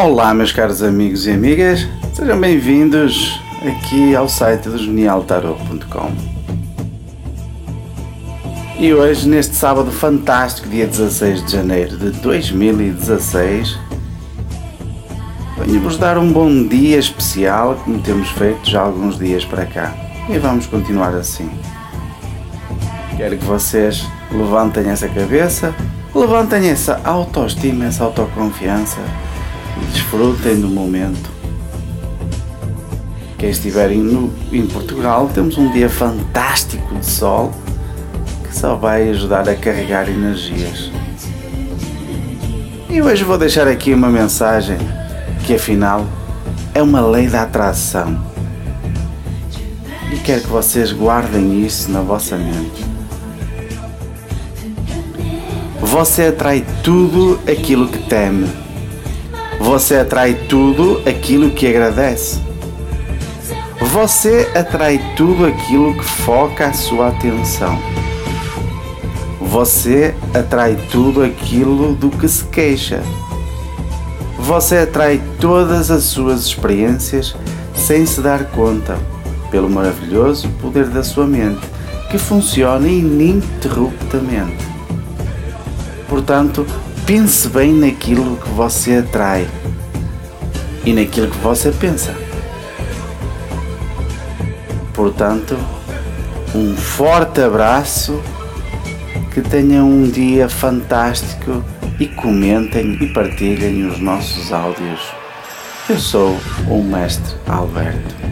Olá, meus caros amigos e amigas, sejam bem-vindos aqui ao site do genialtarot.com. E hoje, neste sábado fantástico, dia 16 de janeiro de 2016, venho-vos dar um bom dia especial, como temos feito já alguns dias para cá, e vamos continuar assim. Quero que vocês levantem essa cabeça, levantem essa autoestima, essa autoconfiança desfrutem do momento. Quem estiverem no, em Portugal, temos um dia fantástico de sol que só vai ajudar a carregar energias. E hoje vou deixar aqui uma mensagem que afinal é uma lei da atração. E quero que vocês guardem isso na vossa mente. Você atrai tudo aquilo que teme você atrai tudo aquilo que agradece. Você atrai tudo aquilo que foca a sua atenção. Você atrai tudo aquilo do que se queixa. Você atrai todas as suas experiências sem se dar conta, pelo maravilhoso poder da sua mente, que funciona ininterruptamente. Portanto, pense bem naquilo que você atrai e naquilo que você pensa. Portanto, um forte abraço, que tenham um dia fantástico e comentem e partilhem os nossos áudios. Eu sou o Mestre Alberto.